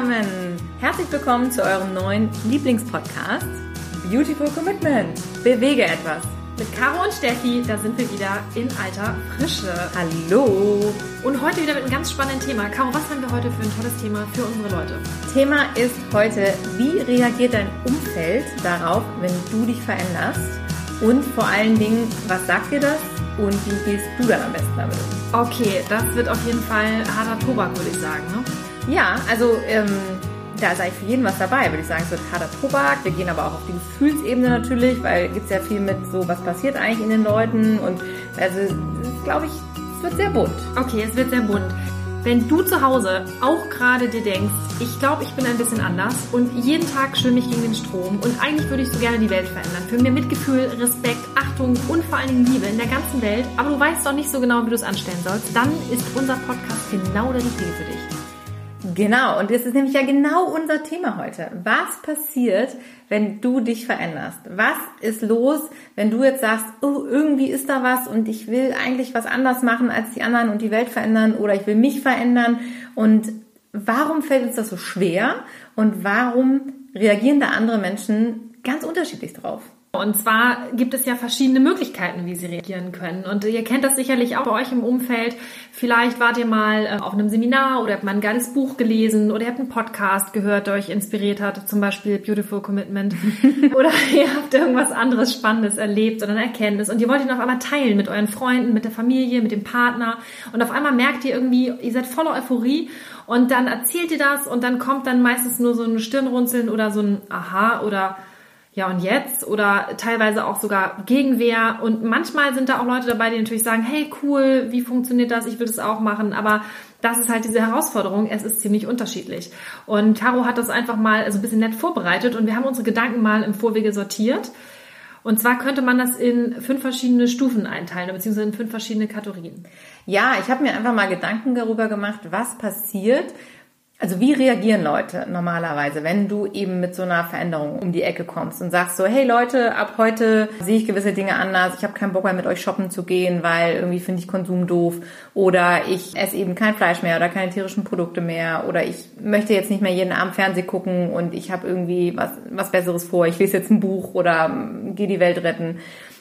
zusammen! Herzlich willkommen zu eurem neuen Lieblingspodcast Beautiful Commitment. Bewege etwas. Mit Caro und Steffi, da sind wir wieder in alter Frische. Hallo! Und heute wieder mit einem ganz spannenden Thema. Caro, was haben wir heute für ein tolles Thema für unsere Leute? Thema ist heute, wie reagiert dein Umfeld darauf, wenn du dich veränderst? Und vor allen Dingen, was sagt dir das? Und wie gehst du dann am besten damit um? Okay, das wird auf jeden Fall harter Tobak, würde ich sagen. Ne? Ja, also ähm, da eigentlich für jeden was dabei, würde ich sagen. Es wird harter Tobak. Wir gehen aber auch auf die Gefühlsebene natürlich, weil es ja viel mit so, was passiert eigentlich in den Leuten. Und also, glaube ich, es wird sehr bunt. Okay, es wird sehr bunt. Wenn du zu Hause auch gerade dir denkst, ich glaube, ich bin ein bisschen anders und jeden Tag schwimme ich gegen den Strom und eigentlich würde ich so gerne die Welt verändern. Für mehr Mitgefühl, Respekt, Achtung und vor allen Dingen Liebe in der ganzen Welt, aber du weißt doch nicht so genau, wie du es anstellen sollst, dann ist unser Podcast genau der richtige für dich. Genau, und das ist nämlich ja genau unser Thema heute. Was passiert, wenn du dich veränderst? Was ist los, wenn du jetzt sagst, oh, irgendwie ist da was und ich will eigentlich was anders machen als die anderen und die Welt verändern oder ich will mich verändern und warum fällt uns das so schwer und warum reagieren da andere Menschen ganz unterschiedlich drauf? Und zwar gibt es ja verschiedene Möglichkeiten, wie sie reagieren können. Und ihr kennt das sicherlich auch bei euch im Umfeld. Vielleicht wart ihr mal äh, auf einem Seminar oder habt mal ein geiles Buch gelesen oder ihr habt einen Podcast gehört, der euch inspiriert hat, zum Beispiel Beautiful Commitment. oder ihr habt irgendwas anderes Spannendes erlebt oder eine Erkenntnis und ihr wollt ihn auf einmal teilen mit euren Freunden, mit der Familie, mit dem Partner. Und auf einmal merkt ihr irgendwie, ihr seid voller Euphorie und dann erzählt ihr das und dann kommt dann meistens nur so ein Stirnrunzeln oder so ein Aha oder ja und jetzt oder teilweise auch sogar Gegenwehr und manchmal sind da auch Leute dabei, die natürlich sagen, hey cool, wie funktioniert das, ich will das auch machen, aber das ist halt diese Herausforderung, es ist ziemlich unterschiedlich. Und Caro hat das einfach mal also ein bisschen nett vorbereitet und wir haben unsere Gedanken mal im Vorwege sortiert. Und zwar könnte man das in fünf verschiedene Stufen einteilen, beziehungsweise in fünf verschiedene Kategorien. Ja, ich habe mir einfach mal Gedanken darüber gemacht, was passiert, also wie reagieren Leute normalerweise, wenn du eben mit so einer Veränderung um die Ecke kommst und sagst so, hey Leute, ab heute sehe ich gewisse Dinge anders, ich habe keinen Bock mehr mit euch shoppen zu gehen, weil irgendwie finde ich Konsum doof oder ich esse eben kein Fleisch mehr oder keine tierischen Produkte mehr oder ich möchte jetzt nicht mehr jeden Abend Fernseh gucken und ich habe irgendwie was, was Besseres vor, ich lese jetzt ein Buch oder gehe die Welt retten.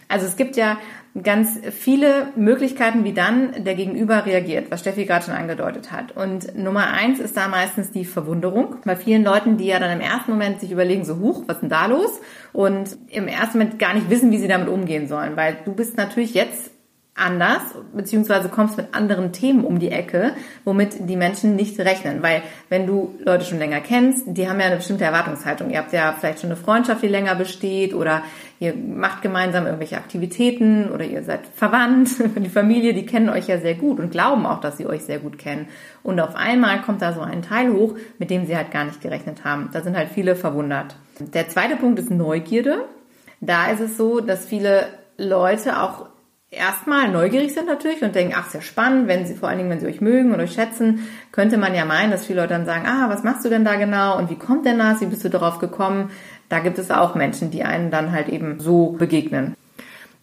Also es gibt ja ganz viele Möglichkeiten, wie dann der Gegenüber reagiert, was Steffi gerade schon angedeutet hat. Und Nummer eins ist da meistens die Verwunderung. Bei vielen Leuten, die ja dann im ersten Moment sich überlegen, so huch, was ist denn da los? Und im ersten Moment gar nicht wissen, wie sie damit umgehen sollen, weil du bist natürlich jetzt anders, beziehungsweise kommst mit anderen Themen um die Ecke, womit die Menschen nicht rechnen. Weil wenn du Leute schon länger kennst, die haben ja eine bestimmte Erwartungshaltung. Ihr habt ja vielleicht schon eine Freundschaft, die länger besteht oder ihr macht gemeinsam irgendwelche Aktivitäten oder ihr seid verwandt. Die Familie, die kennen euch ja sehr gut und glauben auch, dass sie euch sehr gut kennen. Und auf einmal kommt da so ein Teil hoch, mit dem sie halt gar nicht gerechnet haben. Da sind halt viele verwundert. Der zweite Punkt ist Neugierde. Da ist es so, dass viele Leute auch erstmal neugierig sind natürlich und denken, ach, sehr spannend, wenn sie, vor allen Dingen, wenn sie euch mögen und euch schätzen, könnte man ja meinen, dass viele Leute dann sagen, ah, was machst du denn da genau und wie kommt denn das, wie bist du darauf gekommen? Da gibt es auch Menschen, die einen dann halt eben so begegnen.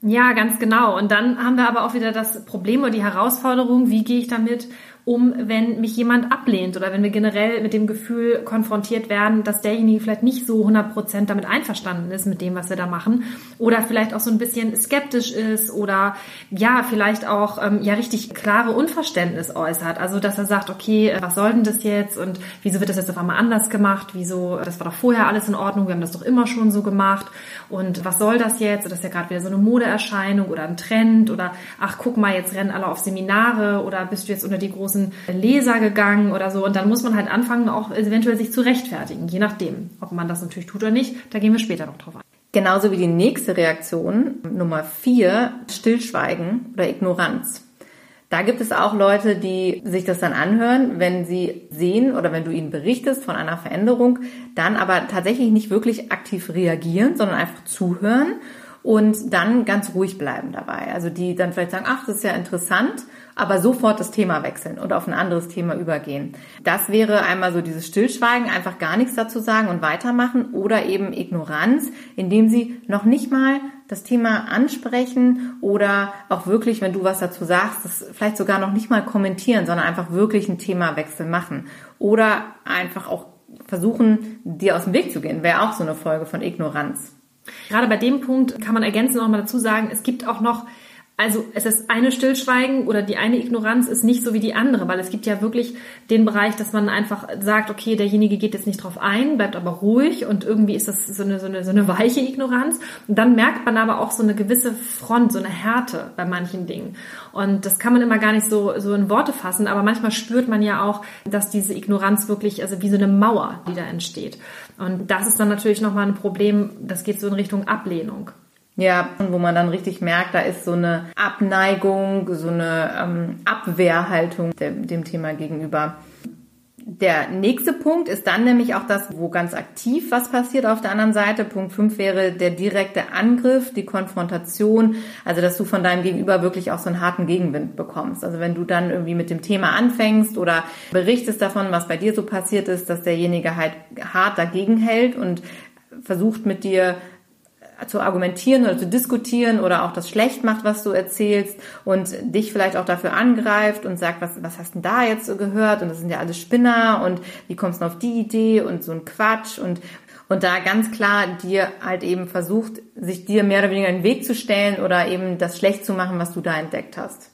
Ja, ganz genau. Und dann haben wir aber auch wieder das Problem oder die Herausforderung, wie gehe ich damit um, wenn mich jemand ablehnt oder wenn wir generell mit dem Gefühl konfrontiert werden, dass derjenige vielleicht nicht so 100% damit einverstanden ist mit dem, was wir da machen oder vielleicht auch so ein bisschen skeptisch ist oder ja, vielleicht auch ähm, ja richtig klare Unverständnis äußert. Also, dass er sagt, okay, äh, was soll denn das jetzt und wieso wird das jetzt auf einmal anders gemacht? Wieso, das war doch vorher alles in Ordnung, wir haben das doch immer schon so gemacht und was soll das jetzt? Das ist ja gerade wieder so eine Modeerscheinung oder ein Trend oder ach, guck mal, jetzt rennen alle auf Seminare oder bist du jetzt unter die großen großen Leser gegangen oder so. Und dann muss man halt anfangen, auch eventuell sich zu rechtfertigen, je nachdem, ob man das natürlich tut oder nicht. Da gehen wir später noch drauf ein. Genauso wie die nächste Reaktion, Nummer vier, Stillschweigen oder Ignoranz. Da gibt es auch Leute, die sich das dann anhören, wenn sie sehen oder wenn du ihnen berichtest von einer Veränderung, dann aber tatsächlich nicht wirklich aktiv reagieren, sondern einfach zuhören und dann ganz ruhig bleiben dabei. Also die dann vielleicht sagen, ach, das ist ja interessant aber sofort das Thema wechseln und auf ein anderes Thema übergehen. Das wäre einmal so dieses Stillschweigen, einfach gar nichts dazu sagen und weitermachen oder eben Ignoranz, indem sie noch nicht mal das Thema ansprechen oder auch wirklich, wenn du was dazu sagst, das vielleicht sogar noch nicht mal kommentieren, sondern einfach wirklich einen Themawechsel machen oder einfach auch versuchen, dir aus dem Weg zu gehen. Wäre auch so eine Folge von Ignoranz. Gerade bei dem Punkt kann man ergänzend noch mal dazu sagen, es gibt auch noch also es ist eine Stillschweigen oder die eine Ignoranz ist nicht so wie die andere, weil es gibt ja wirklich den Bereich, dass man einfach sagt, okay, derjenige geht jetzt nicht drauf ein, bleibt aber ruhig und irgendwie ist das so eine, so eine, so eine weiche Ignoranz. Und dann merkt man aber auch so eine gewisse Front, so eine Härte bei manchen Dingen. Und das kann man immer gar nicht so, so in Worte fassen, aber manchmal spürt man ja auch, dass diese Ignoranz wirklich, also wie so eine Mauer, die da entsteht. Und das ist dann natürlich nochmal ein Problem, das geht so in Richtung Ablehnung. Ja, wo man dann richtig merkt, da ist so eine Abneigung, so eine ähm, Abwehrhaltung dem, dem Thema gegenüber. Der nächste Punkt ist dann nämlich auch das, wo ganz aktiv was passiert auf der anderen Seite. Punkt 5 wäre der direkte Angriff, die Konfrontation, also dass du von deinem Gegenüber wirklich auch so einen harten Gegenwind bekommst. Also wenn du dann irgendwie mit dem Thema anfängst oder berichtest davon, was bei dir so passiert ist, dass derjenige halt hart dagegen hält und versucht mit dir zu argumentieren oder zu diskutieren oder auch das schlecht macht, was du erzählst und dich vielleicht auch dafür angreift und sagt, was, was hast denn da jetzt so gehört und das sind ja alles Spinner und wie kommst du auf die Idee und so ein Quatsch und und da ganz klar dir halt eben versucht, sich dir mehr oder weniger den Weg zu stellen oder eben das schlecht zu machen, was du da entdeckt hast.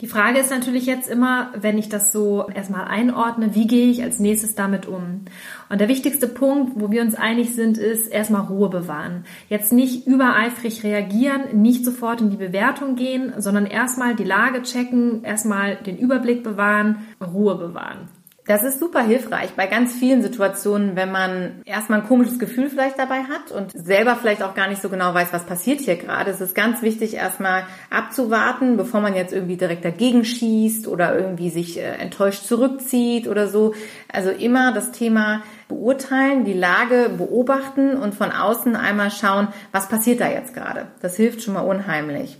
Die Frage ist natürlich jetzt immer, wenn ich das so erstmal einordne, wie gehe ich als nächstes damit um? Und der wichtigste Punkt, wo wir uns einig sind, ist erstmal Ruhe bewahren. Jetzt nicht übereifrig reagieren, nicht sofort in die Bewertung gehen, sondern erstmal die Lage checken, erstmal den Überblick bewahren, Ruhe bewahren. Das ist super hilfreich bei ganz vielen Situationen, wenn man erstmal ein komisches Gefühl vielleicht dabei hat und selber vielleicht auch gar nicht so genau weiß, was passiert hier gerade. Es ist ganz wichtig, erstmal abzuwarten, bevor man jetzt irgendwie direkt dagegen schießt oder irgendwie sich äh, enttäuscht zurückzieht oder so. Also immer das Thema beurteilen, die Lage beobachten und von außen einmal schauen, was passiert da jetzt gerade. Das hilft schon mal unheimlich.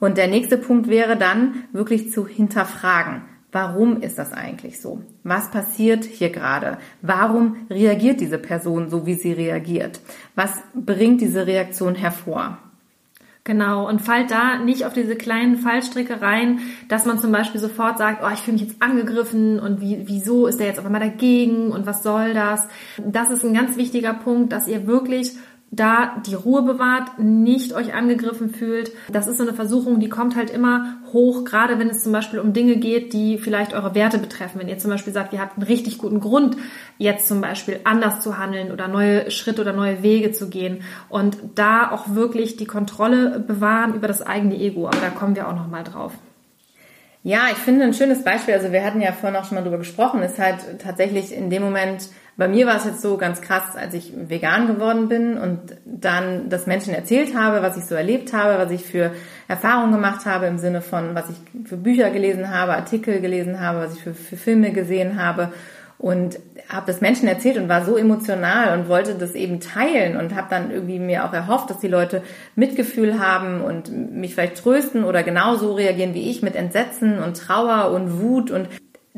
Und der nächste Punkt wäre dann wirklich zu hinterfragen. Warum ist das eigentlich so? Was passiert hier gerade? Warum reagiert diese Person so, wie sie reagiert? Was bringt diese Reaktion hervor? Genau, und fallt da nicht auf diese kleinen Fallstricke rein, dass man zum Beispiel sofort sagt, oh, ich fühle mich jetzt angegriffen und wie, wieso ist der jetzt auf einmal dagegen und was soll das? Das ist ein ganz wichtiger Punkt, dass ihr wirklich da die Ruhe bewahrt, nicht euch angegriffen fühlt. Das ist so eine Versuchung, die kommt halt immer hoch, gerade wenn es zum Beispiel um Dinge geht, die vielleicht eure Werte betreffen. Wenn ihr zum Beispiel sagt, ihr habt einen richtig guten Grund, jetzt zum Beispiel anders zu handeln oder neue Schritte oder neue Wege zu gehen und da auch wirklich die Kontrolle bewahren über das eigene Ego. Aber da kommen wir auch nochmal drauf. Ja, ich finde ein schönes Beispiel, also wir hatten ja vorhin auch schon mal drüber gesprochen, ist halt tatsächlich in dem Moment, bei mir war es jetzt so ganz krass, als ich vegan geworden bin und dann das Menschen erzählt habe, was ich so erlebt habe, was ich für Erfahrungen gemacht habe im Sinne von, was ich für Bücher gelesen habe, Artikel gelesen habe, was ich für, für Filme gesehen habe und habe das Menschen erzählt und war so emotional und wollte das eben teilen und habe dann irgendwie mir auch erhofft, dass die Leute Mitgefühl haben und mich vielleicht trösten oder genauso reagieren wie ich mit Entsetzen und Trauer und Wut und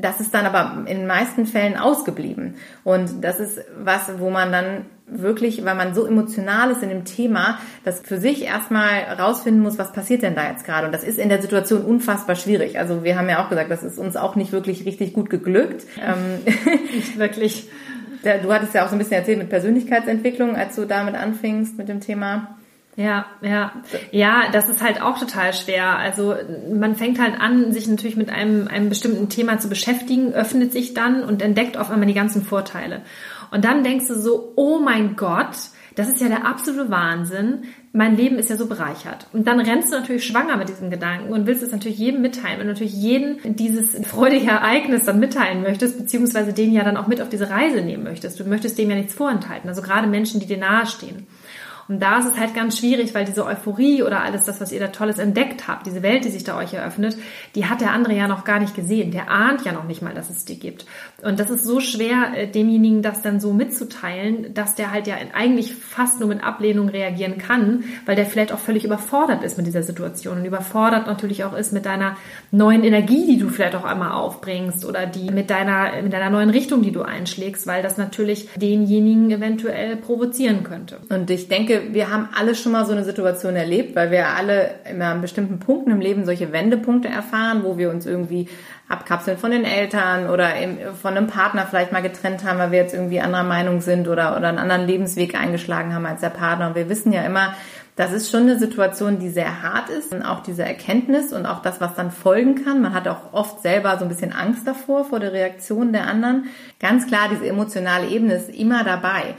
das ist dann aber in den meisten Fällen ausgeblieben. Und das ist was, wo man dann wirklich, weil man so emotional ist in dem Thema, das für sich erstmal rausfinden muss, was passiert denn da jetzt gerade. Und das ist in der Situation unfassbar schwierig. Also wir haben ja auch gesagt, das ist uns auch nicht wirklich richtig gut geglückt. Ähm, nicht wirklich. Du hattest ja auch so ein bisschen erzählt mit Persönlichkeitsentwicklung, als du damit anfingst mit dem Thema. Ja, ja. Ja, das ist halt auch total schwer. Also man fängt halt an, sich natürlich mit einem, einem bestimmten Thema zu beschäftigen, öffnet sich dann und entdeckt auf einmal die ganzen Vorteile. Und dann denkst du so, oh mein Gott, das ist ja der absolute Wahnsinn. Mein Leben ist ja so bereichert. Und dann rennst du natürlich schwanger mit diesem Gedanken und willst es natürlich jedem mitteilen. Du natürlich jeden dieses freudige Ereignis dann mitteilen möchtest, beziehungsweise den ja dann auch mit auf diese Reise nehmen möchtest. Du möchtest dem ja nichts vorenthalten. Also gerade Menschen, die dir nahestehen. Und da ist es halt ganz schwierig, weil diese Euphorie oder alles das, was ihr da Tolles entdeckt habt, diese Welt, die sich da euch eröffnet, die hat der andere ja noch gar nicht gesehen. Der ahnt ja noch nicht mal, dass es die gibt. Und das ist so schwer, äh, demjenigen das dann so mitzuteilen, dass der halt ja eigentlich fast nur mit Ablehnung reagieren kann, weil der vielleicht auch völlig überfordert ist mit dieser Situation und überfordert natürlich auch ist mit deiner neuen Energie, die du vielleicht auch einmal aufbringst oder die mit deiner, mit deiner neuen Richtung, die du einschlägst, weil das natürlich denjenigen eventuell provozieren könnte. Und ich denke, wir haben alle schon mal so eine Situation erlebt, weil wir alle immer an bestimmten Punkten im Leben solche Wendepunkte erfahren, wo wir uns irgendwie abkapseln von den Eltern oder von einem Partner vielleicht mal getrennt haben, weil wir jetzt irgendwie anderer Meinung sind oder, oder einen anderen Lebensweg eingeschlagen haben als der Partner. Und wir wissen ja immer, das ist schon eine Situation, die sehr hart ist und auch diese Erkenntnis und auch das, was dann folgen kann. Man hat auch oft selber so ein bisschen Angst davor, vor der Reaktion der anderen. Ganz klar, diese emotionale Ebene ist immer dabei.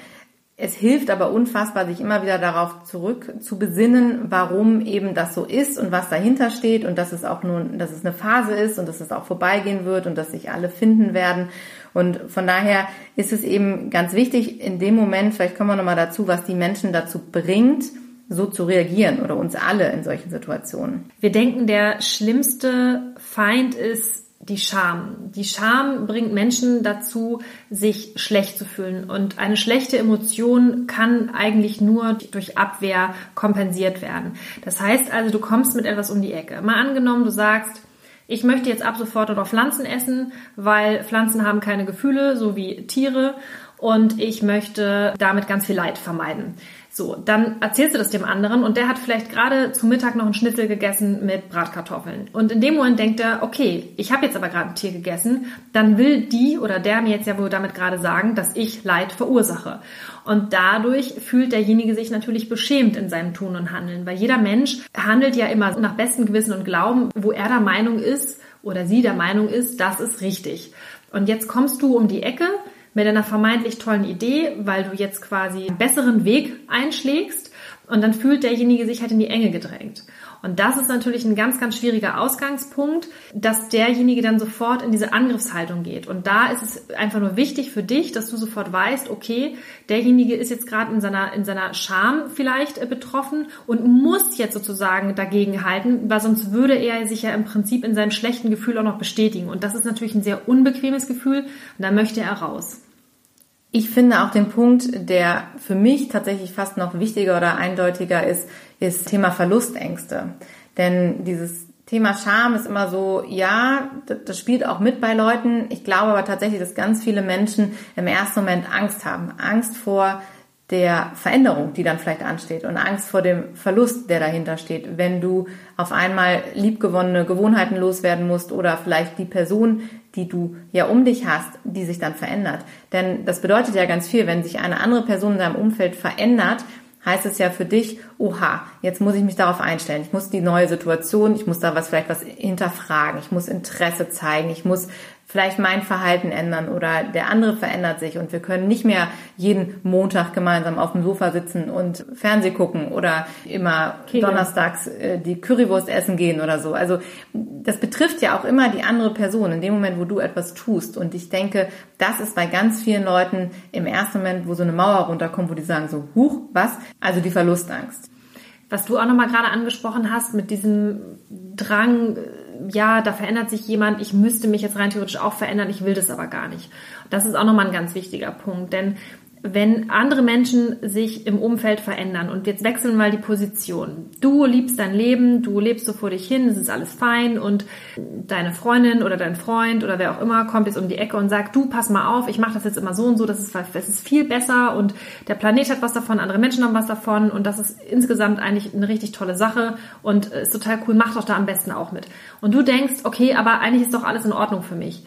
Es hilft aber unfassbar, sich immer wieder darauf zurück zu besinnen, warum eben das so ist und was dahinter steht und dass es auch nun, dass es eine Phase ist und dass es auch vorbeigehen wird und dass sich alle finden werden. Und von daher ist es eben ganz wichtig, in dem Moment, vielleicht kommen wir nochmal dazu, was die Menschen dazu bringt, so zu reagieren oder uns alle in solchen Situationen. Wir denken, der schlimmste Feind ist die Scham. Die Scham bringt Menschen dazu, sich schlecht zu fühlen. Und eine schlechte Emotion kann eigentlich nur durch Abwehr kompensiert werden. Das heißt also, du kommst mit etwas um die Ecke. Mal angenommen, du sagst, ich möchte jetzt ab sofort noch Pflanzen essen, weil Pflanzen haben keine Gefühle, so wie Tiere. Und ich möchte damit ganz viel Leid vermeiden. So, dann erzählst du das dem anderen und der hat vielleicht gerade zu Mittag noch einen Schnitzel gegessen mit Bratkartoffeln. Und in dem Moment denkt er, okay, ich habe jetzt aber gerade ein Tier gegessen, dann will die oder der mir jetzt ja wohl damit gerade sagen, dass ich Leid verursache. Und dadurch fühlt derjenige sich natürlich beschämt in seinem Tun und Handeln, weil jeder Mensch handelt ja immer nach bestem Gewissen und Glauben, wo er der Meinung ist oder sie der Meinung ist, das ist richtig. Und jetzt kommst du um die Ecke, mit einer vermeintlich tollen Idee, weil du jetzt quasi einen besseren Weg einschlägst und dann fühlt derjenige sich halt in die Enge gedrängt. Und das ist natürlich ein ganz, ganz schwieriger Ausgangspunkt, dass derjenige dann sofort in diese Angriffshaltung geht. Und da ist es einfach nur wichtig für dich, dass du sofort weißt, okay, derjenige ist jetzt gerade in seiner, in seiner Scham vielleicht äh, betroffen und muss jetzt sozusagen dagegen halten, weil sonst würde er sich ja im Prinzip in seinem schlechten Gefühl auch noch bestätigen. Und das ist natürlich ein sehr unbequemes Gefühl und da möchte er raus. Ich finde auch den Punkt, der für mich tatsächlich fast noch wichtiger oder eindeutiger ist, ist Thema Verlustängste. Denn dieses Thema Scham ist immer so, ja, das spielt auch mit bei Leuten. Ich glaube aber tatsächlich, dass ganz viele Menschen im ersten Moment Angst haben. Angst vor der Veränderung, die dann vielleicht ansteht und Angst vor dem Verlust, der dahinter steht, wenn du auf einmal liebgewonnene Gewohnheiten loswerden musst oder vielleicht die Person, die du ja um dich hast, die sich dann verändert. Denn das bedeutet ja ganz viel, wenn sich eine andere Person in deinem Umfeld verändert, heißt es ja für dich, oha, jetzt muss ich mich darauf einstellen. Ich muss die neue Situation, ich muss da was vielleicht was hinterfragen, ich muss Interesse zeigen, ich muss vielleicht mein Verhalten ändern oder der andere verändert sich und wir können nicht mehr jeden Montag gemeinsam auf dem Sofa sitzen und Fernseh gucken oder immer Kegel. donnerstags äh, die Currywurst essen gehen oder so. Also das betrifft ja auch immer die andere Person in dem Moment, wo du etwas tust. Und ich denke, das ist bei ganz vielen Leuten im ersten Moment, wo so eine Mauer runterkommt, wo die sagen so, huch, was? Also die Verlustangst. Was du auch nochmal gerade angesprochen hast mit diesem Drang, ja, da verändert sich jemand, ich müsste mich jetzt rein theoretisch auch verändern, ich will das aber gar nicht. Das ist auch nochmal ein ganz wichtiger Punkt, denn wenn andere Menschen sich im Umfeld verändern und jetzt wechseln mal die Position. Du liebst dein Leben, du lebst so vor dich hin, es ist alles fein und deine Freundin oder dein Freund oder wer auch immer kommt jetzt um die Ecke und sagt, du pass mal auf, ich mache das jetzt immer so und so, das ist, das ist viel besser und der Planet hat was davon, andere Menschen haben was davon und das ist insgesamt eigentlich eine richtig tolle Sache und ist total cool, mach doch da am besten auch mit. Und du denkst, okay, aber eigentlich ist doch alles in Ordnung für mich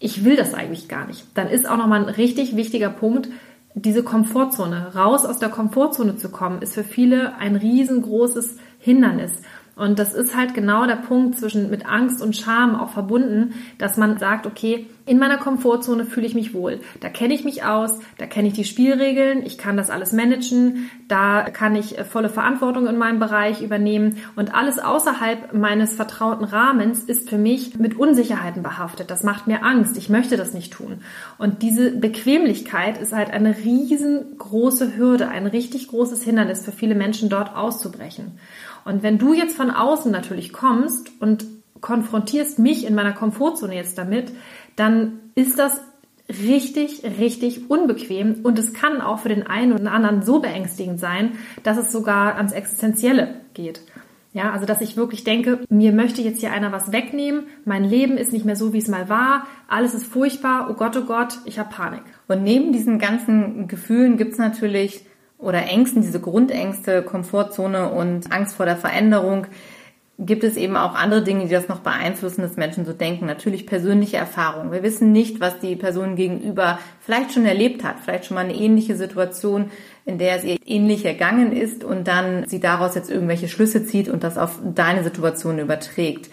ich will das eigentlich gar nicht. Dann ist auch nochmal ein richtig wichtiger Punkt, diese Komfortzone, raus aus der Komfortzone zu kommen, ist für viele ein riesengroßes Hindernis. Und das ist halt genau der Punkt zwischen mit Angst und Scham auch verbunden, dass man sagt, okay, in meiner Komfortzone fühle ich mich wohl. Da kenne ich mich aus, da kenne ich die Spielregeln, ich kann das alles managen, da kann ich äh, volle Verantwortung in meinem Bereich übernehmen und alles außerhalb meines vertrauten Rahmens ist für mich mit Unsicherheiten behaftet. Das macht mir Angst. Ich möchte das nicht tun. Und diese Bequemlichkeit ist halt eine riesengroße Hürde, ein richtig großes Hindernis für viele Menschen dort auszubrechen. Und wenn du jetzt von außen natürlich kommst und konfrontierst mich in meiner Komfortzone jetzt damit, dann ist das richtig, richtig unbequem und es kann auch für den einen oder anderen so beängstigend sein, dass es sogar ans Existenzielle geht. Ja, also dass ich wirklich denke, mir möchte jetzt hier einer was wegnehmen, mein Leben ist nicht mehr so, wie es mal war, alles ist furchtbar, oh Gott, oh Gott, ich habe Panik. Und neben diesen ganzen Gefühlen gibt's natürlich oder Ängsten, diese Grundängste, Komfortzone und Angst vor der Veränderung, gibt es eben auch andere Dinge, die das noch beeinflussen, dass Menschen so denken. Natürlich persönliche Erfahrungen. Wir wissen nicht, was die Person gegenüber vielleicht schon erlebt hat, vielleicht schon mal eine ähnliche Situation, in der es ihr ähnlich ergangen ist und dann sie daraus jetzt irgendwelche Schlüsse zieht und das auf deine Situation überträgt.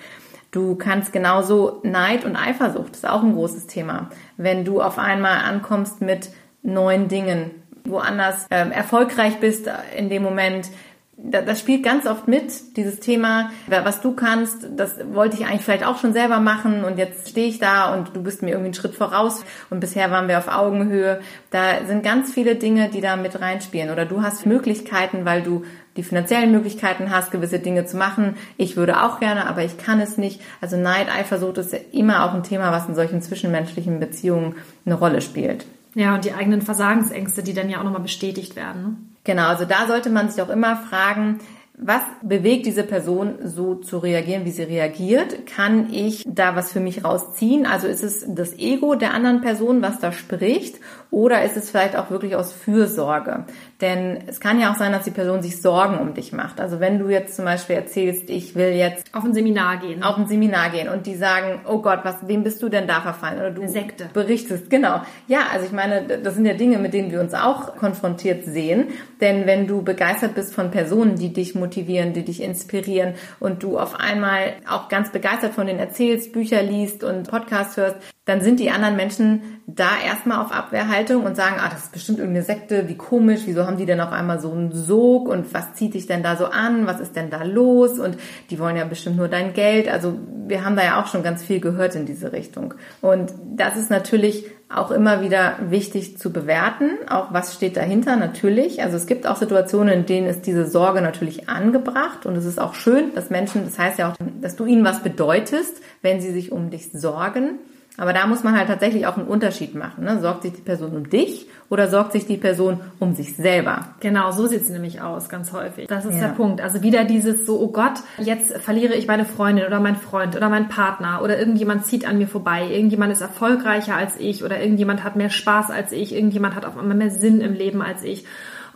Du kannst genauso Neid und Eifersucht, das ist auch ein großes Thema. Wenn du auf einmal ankommst mit neuen Dingen, woanders ähm, erfolgreich bist in dem Moment, das spielt ganz oft mit, dieses Thema, was du kannst, das wollte ich eigentlich vielleicht auch schon selber machen und jetzt stehe ich da und du bist mir irgendwie einen Schritt voraus und bisher waren wir auf Augenhöhe. Da sind ganz viele Dinge, die da mit reinspielen oder du hast Möglichkeiten, weil du die finanziellen Möglichkeiten hast, gewisse Dinge zu machen. Ich würde auch gerne, aber ich kann es nicht. Also Neid, Eifersucht ist immer auch ein Thema, was in solchen zwischenmenschlichen Beziehungen eine Rolle spielt. Ja, und die eigenen Versagensängste, die dann ja auch nochmal bestätigt werden. Ne? Genau, also da sollte man sich auch immer fragen, was bewegt diese Person so zu reagieren, wie sie reagiert? Kann ich da was für mich rausziehen? Also ist es das Ego der anderen Person, was da spricht? Oder ist es vielleicht auch wirklich aus Fürsorge? Denn es kann ja auch sein, dass die Person sich Sorgen um dich macht. Also wenn du jetzt zum Beispiel erzählst, ich will jetzt auf ein Seminar gehen. Auf ein Seminar gehen und die sagen, oh Gott, was, wem bist du denn da verfallen? Oder du Sekte. berichtest. Genau. Ja, also ich meine, das sind ja Dinge, mit denen wir uns auch konfrontiert sehen. Denn wenn du begeistert bist von Personen, die dich motivieren, die dich inspirieren und du auf einmal auch ganz begeistert von denen erzählst, Bücher liest und Podcasts hörst, dann sind die anderen Menschen da erstmal auf Abwehrhaltung und sagen, ah, das ist bestimmt irgendeine Sekte, wie komisch, wieso haben die denn auf einmal so einen Sog und was zieht dich denn da so an, was ist denn da los und die wollen ja bestimmt nur dein Geld. Also wir haben da ja auch schon ganz viel gehört in diese Richtung. Und das ist natürlich auch immer wieder wichtig zu bewerten, auch was steht dahinter natürlich. Also es gibt auch Situationen, in denen ist diese Sorge natürlich angebracht und es ist auch schön, dass Menschen, das heißt ja auch, dass du ihnen was bedeutest, wenn sie sich um dich sorgen. Aber da muss man halt tatsächlich auch einen Unterschied machen. Ne? Sorgt sich die Person um dich oder sorgt sich die Person um sich selber? Genau, so sieht es nämlich aus, ganz häufig. Das ist ja. der Punkt. Also wieder dieses so, oh Gott, jetzt verliere ich meine Freundin oder mein Freund oder mein Partner oder irgendjemand zieht an mir vorbei, irgendjemand ist erfolgreicher als ich oder irgendjemand hat mehr Spaß als ich, irgendjemand hat auf einmal mehr Sinn im Leben als ich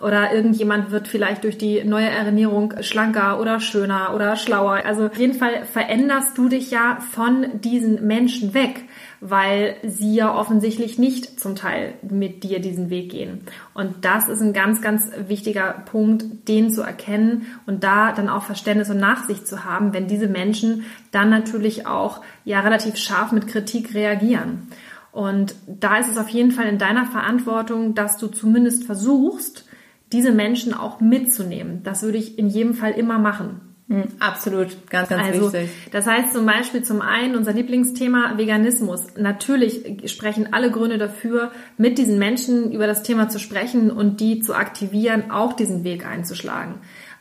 oder irgendjemand wird vielleicht durch die neue Ernährung schlanker oder schöner oder schlauer. Also auf jeden Fall veränderst du dich ja von diesen Menschen weg weil sie ja offensichtlich nicht zum Teil mit dir diesen Weg gehen. Und das ist ein ganz, ganz wichtiger Punkt, den zu erkennen und da dann auch Verständnis und Nachsicht zu haben, wenn diese Menschen dann natürlich auch ja relativ scharf mit Kritik reagieren. Und da ist es auf jeden Fall in deiner Verantwortung, dass du zumindest versuchst, diese Menschen auch mitzunehmen. Das würde ich in jedem Fall immer machen. Hm, absolut, ganz, ganz also, wichtig. Das heißt zum Beispiel zum einen unser Lieblingsthema Veganismus. Natürlich sprechen alle Gründe dafür, mit diesen Menschen über das Thema zu sprechen und die zu aktivieren, auch diesen Weg einzuschlagen.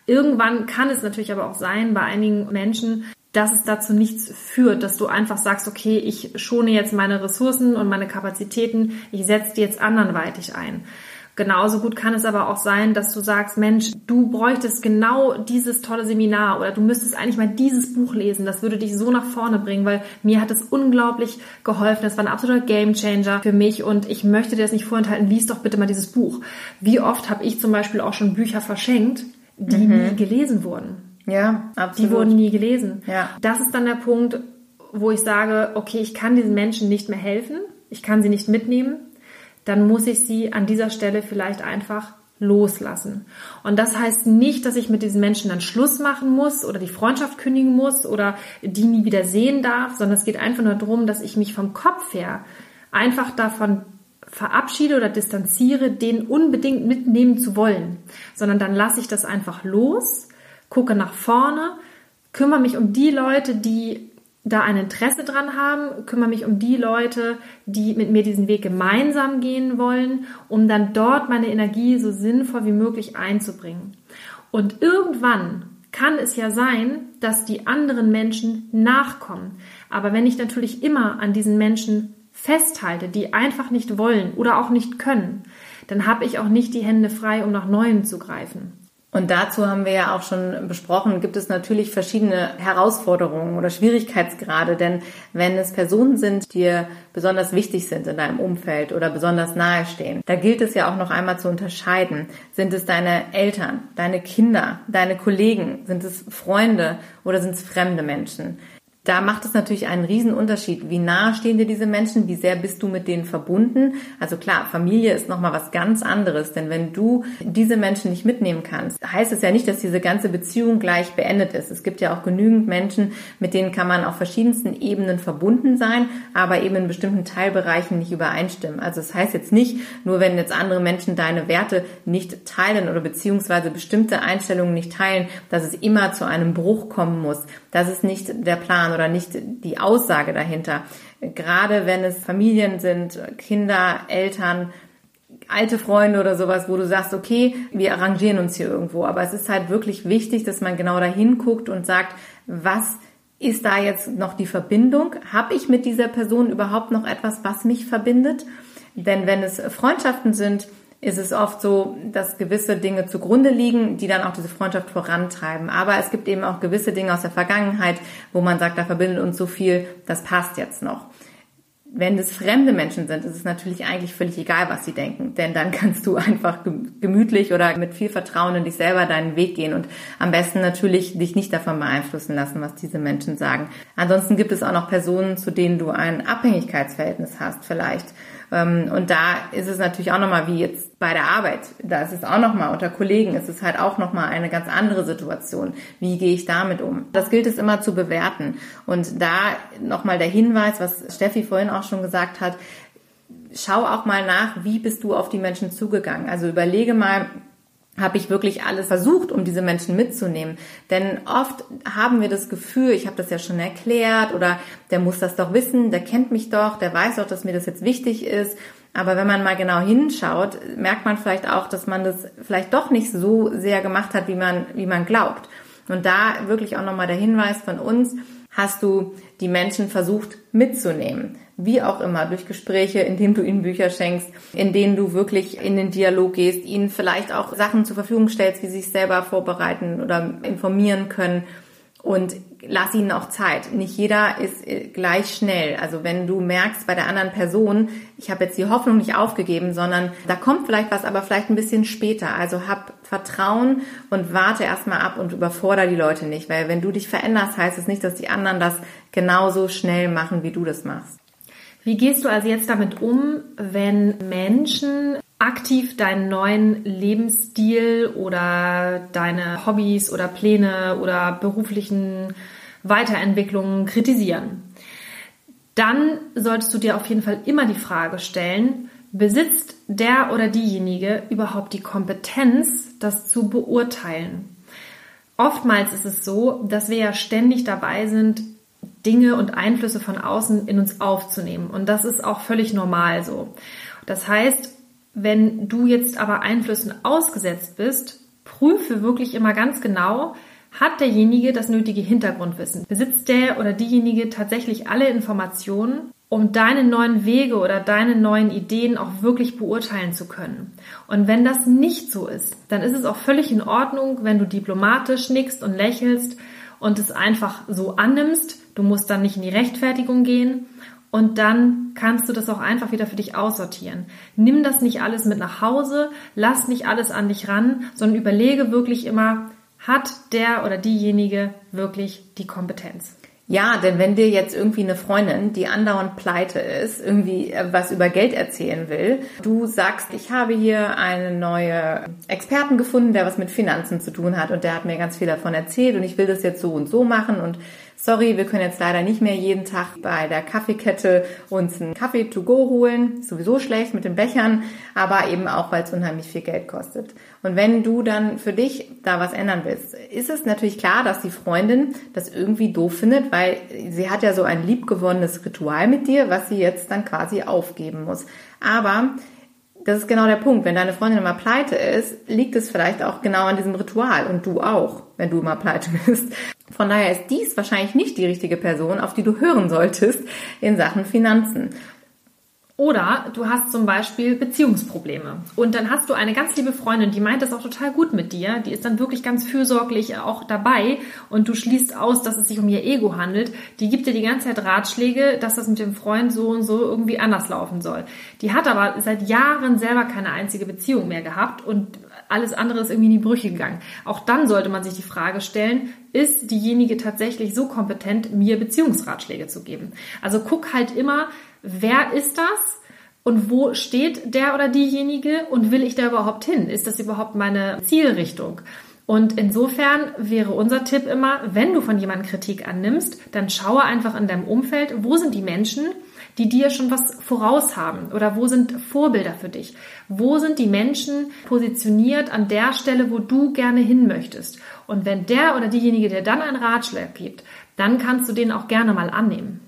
Irgendwann kann es natürlich aber auch sein, bei einigen Menschen, dass es dazu nichts führt, dass du einfach sagst, okay, ich schone jetzt meine Ressourcen und meine Kapazitäten, ich setze die jetzt anderweitig ein. Genauso gut kann es aber auch sein, dass du sagst, Mensch, du bräuchtest genau dieses tolle Seminar oder du müsstest eigentlich mal dieses Buch lesen. Das würde dich so nach vorne bringen, weil mir hat es unglaublich geholfen. Das war ein absoluter Gamechanger für mich und ich möchte dir das nicht vorenthalten. Lies doch bitte mal dieses Buch. Wie oft habe ich zum Beispiel auch schon Bücher verschenkt, die mhm. nie gelesen wurden? Ja, absolut. Die wurden nie gelesen. Ja. Das ist dann der Punkt, wo ich sage, okay, ich kann diesen Menschen nicht mehr helfen. Ich kann sie nicht mitnehmen dann muss ich sie an dieser Stelle vielleicht einfach loslassen. Und das heißt nicht, dass ich mit diesen Menschen dann Schluss machen muss oder die Freundschaft kündigen muss oder die nie wieder sehen darf, sondern es geht einfach nur darum, dass ich mich vom Kopf her einfach davon verabschiede oder distanziere, den unbedingt mitnehmen zu wollen, sondern dann lasse ich das einfach los, gucke nach vorne, kümmere mich um die Leute, die da ein Interesse dran haben, kümmere mich um die Leute, die mit mir diesen Weg gemeinsam gehen wollen, um dann dort meine Energie so sinnvoll wie möglich einzubringen. Und irgendwann kann es ja sein, dass die anderen Menschen nachkommen. Aber wenn ich natürlich immer an diesen Menschen festhalte, die einfach nicht wollen oder auch nicht können, dann habe ich auch nicht die Hände frei, um nach Neuen zu greifen. Und dazu haben wir ja auch schon besprochen, gibt es natürlich verschiedene Herausforderungen oder Schwierigkeitsgrade. Denn wenn es Personen sind, die dir besonders wichtig sind in deinem Umfeld oder besonders nahestehen, da gilt es ja auch noch einmal zu unterscheiden. Sind es deine Eltern, deine Kinder, deine Kollegen? Sind es Freunde oder sind es fremde Menschen? Da macht es natürlich einen riesen Unterschied. Wie nah stehen dir diese Menschen? Wie sehr bist du mit denen verbunden? Also klar, Familie ist nochmal was ganz anderes. Denn wenn du diese Menschen nicht mitnehmen kannst, heißt es ja nicht, dass diese ganze Beziehung gleich beendet ist. Es gibt ja auch genügend Menschen, mit denen kann man auf verschiedensten Ebenen verbunden sein, aber eben in bestimmten Teilbereichen nicht übereinstimmen. Also es das heißt jetzt nicht, nur wenn jetzt andere Menschen deine Werte nicht teilen oder beziehungsweise bestimmte Einstellungen nicht teilen, dass es immer zu einem Bruch kommen muss. Das ist nicht der Plan oder nicht die Aussage dahinter. Gerade wenn es Familien sind, Kinder, Eltern, alte Freunde oder sowas, wo du sagst, okay, wir arrangieren uns hier irgendwo. Aber es ist halt wirklich wichtig, dass man genau dahin guckt und sagt, was ist da jetzt noch die Verbindung? Habe ich mit dieser Person überhaupt noch etwas, was mich verbindet? Denn wenn es Freundschaften sind, ist es oft so, dass gewisse Dinge zugrunde liegen, die dann auch diese Freundschaft vorantreiben. Aber es gibt eben auch gewisse Dinge aus der Vergangenheit, wo man sagt, da verbindet uns so viel, das passt jetzt noch. Wenn es fremde Menschen sind, ist es natürlich eigentlich völlig egal, was sie denken, denn dann kannst du einfach gemütlich oder mit viel Vertrauen in dich selber deinen Weg gehen und am besten natürlich dich nicht davon beeinflussen lassen, was diese Menschen sagen. Ansonsten gibt es auch noch Personen, zu denen du ein Abhängigkeitsverhältnis hast vielleicht und da ist es natürlich auch nochmal wie jetzt bei der Arbeit. Da ist es auch nochmal unter Kollegen, ist es halt auch nochmal eine ganz andere Situation. Wie gehe ich damit um? Das gilt es immer zu bewerten. Und da nochmal der Hinweis, was Steffi vorhin auch schon gesagt hat, schau auch mal nach, wie bist du auf die Menschen zugegangen. Also überlege mal, habe ich wirklich alles versucht, um diese Menschen mitzunehmen. Denn oft haben wir das Gefühl, ich habe das ja schon erklärt oder der muss das doch wissen, der kennt mich doch, der weiß doch, dass mir das jetzt wichtig ist. Aber wenn man mal genau hinschaut, merkt man vielleicht auch, dass man das vielleicht doch nicht so sehr gemacht hat, wie man, wie man glaubt. Und da wirklich auch nochmal der Hinweis von uns, hast du die Menschen versucht mitzunehmen. Wie auch immer, durch Gespräche, indem du ihnen Bücher schenkst, in denen du wirklich in den Dialog gehst, ihnen vielleicht auch Sachen zur Verfügung stellst, wie sie sich selber vorbereiten oder informieren können. Und lass ihnen auch Zeit. Nicht jeder ist äh, gleich schnell. Also wenn du merkst bei der anderen Person, ich habe jetzt die Hoffnung nicht aufgegeben, sondern da kommt vielleicht was, aber vielleicht ein bisschen später. Also hab Vertrauen und warte erstmal ab und überforder die Leute nicht. Weil wenn du dich veränderst, heißt es nicht, dass die anderen das genauso schnell machen, wie du das machst. Wie gehst du also jetzt damit um, wenn Menschen aktiv deinen neuen Lebensstil oder deine Hobbys oder Pläne oder beruflichen Weiterentwicklungen kritisieren. Dann solltest du dir auf jeden Fall immer die Frage stellen, besitzt der oder diejenige überhaupt die Kompetenz, das zu beurteilen? Oftmals ist es so, dass wir ja ständig dabei sind, Dinge und Einflüsse von außen in uns aufzunehmen. Und das ist auch völlig normal so. Das heißt, wenn du jetzt aber Einflüssen ausgesetzt bist, prüfe wirklich immer ganz genau, hat derjenige das nötige Hintergrundwissen? Besitzt der oder diejenige tatsächlich alle Informationen, um deine neuen Wege oder deine neuen Ideen auch wirklich beurteilen zu können? Und wenn das nicht so ist, dann ist es auch völlig in Ordnung, wenn du diplomatisch nickst und lächelst und es einfach so annimmst. Du musst dann nicht in die Rechtfertigung gehen und dann kannst du das auch einfach wieder für dich aussortieren. Nimm das nicht alles mit nach Hause, lass nicht alles an dich ran, sondern überlege wirklich immer, hat der oder diejenige wirklich die Kompetenz? Ja, denn wenn dir jetzt irgendwie eine Freundin, die andauernd pleite ist, irgendwie äh, was über Geld erzählen will, du sagst, ich habe hier einen neuen Experten gefunden, der was mit Finanzen zu tun hat und der hat mir ganz viel davon erzählt und ich will das jetzt so und so machen und sorry, wir können jetzt leider nicht mehr jeden Tag bei der Kaffeekette uns einen Kaffee to go holen. sowieso schlecht mit den Bechern, aber eben auch, weil es unheimlich viel Geld kostet. Und wenn du dann für dich da was ändern willst, ist es natürlich klar, dass die Freundin das irgendwie doof findet, weil sie hat ja so ein liebgewonnenes Ritual mit dir, was sie jetzt dann quasi aufgeben muss. Aber das ist genau der Punkt. Wenn deine Freundin immer pleite ist, liegt es vielleicht auch genau an diesem Ritual und du auch, wenn du immer pleite bist. Von daher ist dies wahrscheinlich nicht die richtige Person, auf die du hören solltest in Sachen Finanzen. Oder du hast zum Beispiel Beziehungsprobleme und dann hast du eine ganz liebe Freundin, die meint das auch total gut mit dir, die ist dann wirklich ganz fürsorglich auch dabei und du schließt aus, dass es sich um ihr Ego handelt. Die gibt dir die ganze Zeit Ratschläge, dass das mit dem Freund so und so irgendwie anders laufen soll. Die hat aber seit Jahren selber keine einzige Beziehung mehr gehabt und alles andere ist irgendwie in die Brüche gegangen. Auch dann sollte man sich die Frage stellen, ist diejenige tatsächlich so kompetent, mir Beziehungsratschläge zu geben? Also guck halt immer, wer ist das und wo steht der oder diejenige und will ich da überhaupt hin? Ist das überhaupt meine Zielrichtung? Und insofern wäre unser Tipp immer, wenn du von jemandem Kritik annimmst, dann schaue einfach in deinem Umfeld, wo sind die Menschen, die dir schon was voraus haben oder wo sind Vorbilder für dich? Wo sind die Menschen positioniert an der Stelle, wo du gerne hin möchtest? Und wenn der oder diejenige dir dann einen Ratschlag gibt, dann kannst du den auch gerne mal annehmen.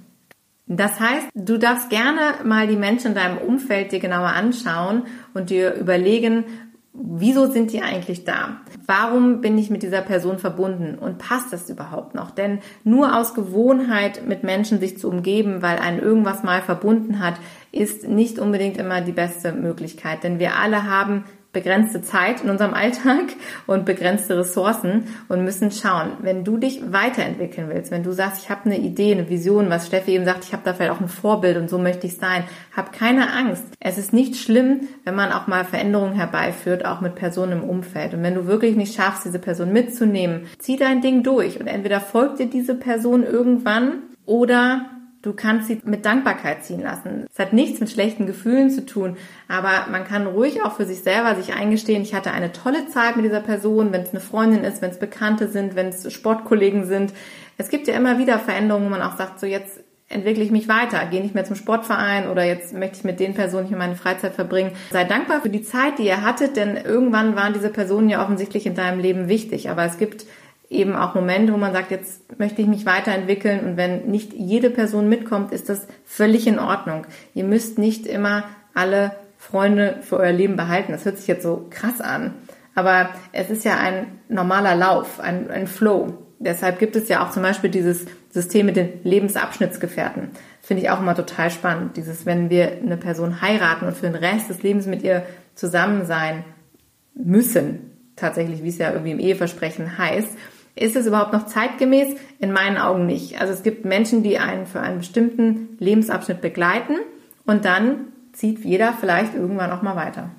Das heißt, du darfst gerne mal die Menschen in deinem Umfeld dir genauer anschauen und dir überlegen, wieso sind die eigentlich da? Warum bin ich mit dieser Person verbunden und passt das überhaupt noch? Denn nur aus Gewohnheit mit Menschen sich zu umgeben, weil einen irgendwas mal verbunden hat, ist nicht unbedingt immer die beste Möglichkeit. Denn wir alle haben begrenzte Zeit in unserem Alltag und begrenzte Ressourcen und müssen schauen, wenn du dich weiterentwickeln willst, wenn du sagst, ich habe eine Idee, eine Vision, was Steffi eben sagt, ich habe da vielleicht auch ein Vorbild und so möchte ich sein, hab keine Angst. Es ist nicht schlimm, wenn man auch mal Veränderungen herbeiführt, auch mit Personen im Umfeld. Und wenn du wirklich nicht schaffst, diese Person mitzunehmen, zieh dein Ding durch und entweder folgt dir diese Person irgendwann oder Du kannst sie mit Dankbarkeit ziehen lassen. Es hat nichts mit schlechten Gefühlen zu tun, aber man kann ruhig auch für sich selber sich eingestehen, ich hatte eine tolle Zeit mit dieser Person, wenn es eine Freundin ist, wenn es Bekannte sind, wenn es Sportkollegen sind. Es gibt ja immer wieder Veränderungen, wo man auch sagt, so jetzt entwickle ich mich weiter, gehe nicht mehr zum Sportverein oder jetzt möchte ich mit den Personen hier meine Freizeit verbringen. Sei dankbar für die Zeit, die ihr hattet, denn irgendwann waren diese Personen ja offensichtlich in deinem Leben wichtig. Aber es gibt eben auch Momente, wo man sagt, jetzt möchte ich mich weiterentwickeln und wenn nicht jede Person mitkommt, ist das völlig in Ordnung. Ihr müsst nicht immer alle Freunde für euer Leben behalten. Das hört sich jetzt so krass an. Aber es ist ja ein normaler Lauf, ein, ein Flow. Deshalb gibt es ja auch zum Beispiel dieses System mit den Lebensabschnittsgefährten. Finde ich auch immer total spannend. Dieses, wenn wir eine Person heiraten und für den Rest des Lebens mit ihr zusammen sein müssen, tatsächlich, wie es ja irgendwie im Eheversprechen heißt, ist es überhaupt noch zeitgemäß? In meinen Augen nicht. Also es gibt Menschen, die einen für einen bestimmten Lebensabschnitt begleiten und dann zieht jeder vielleicht irgendwann auch mal weiter.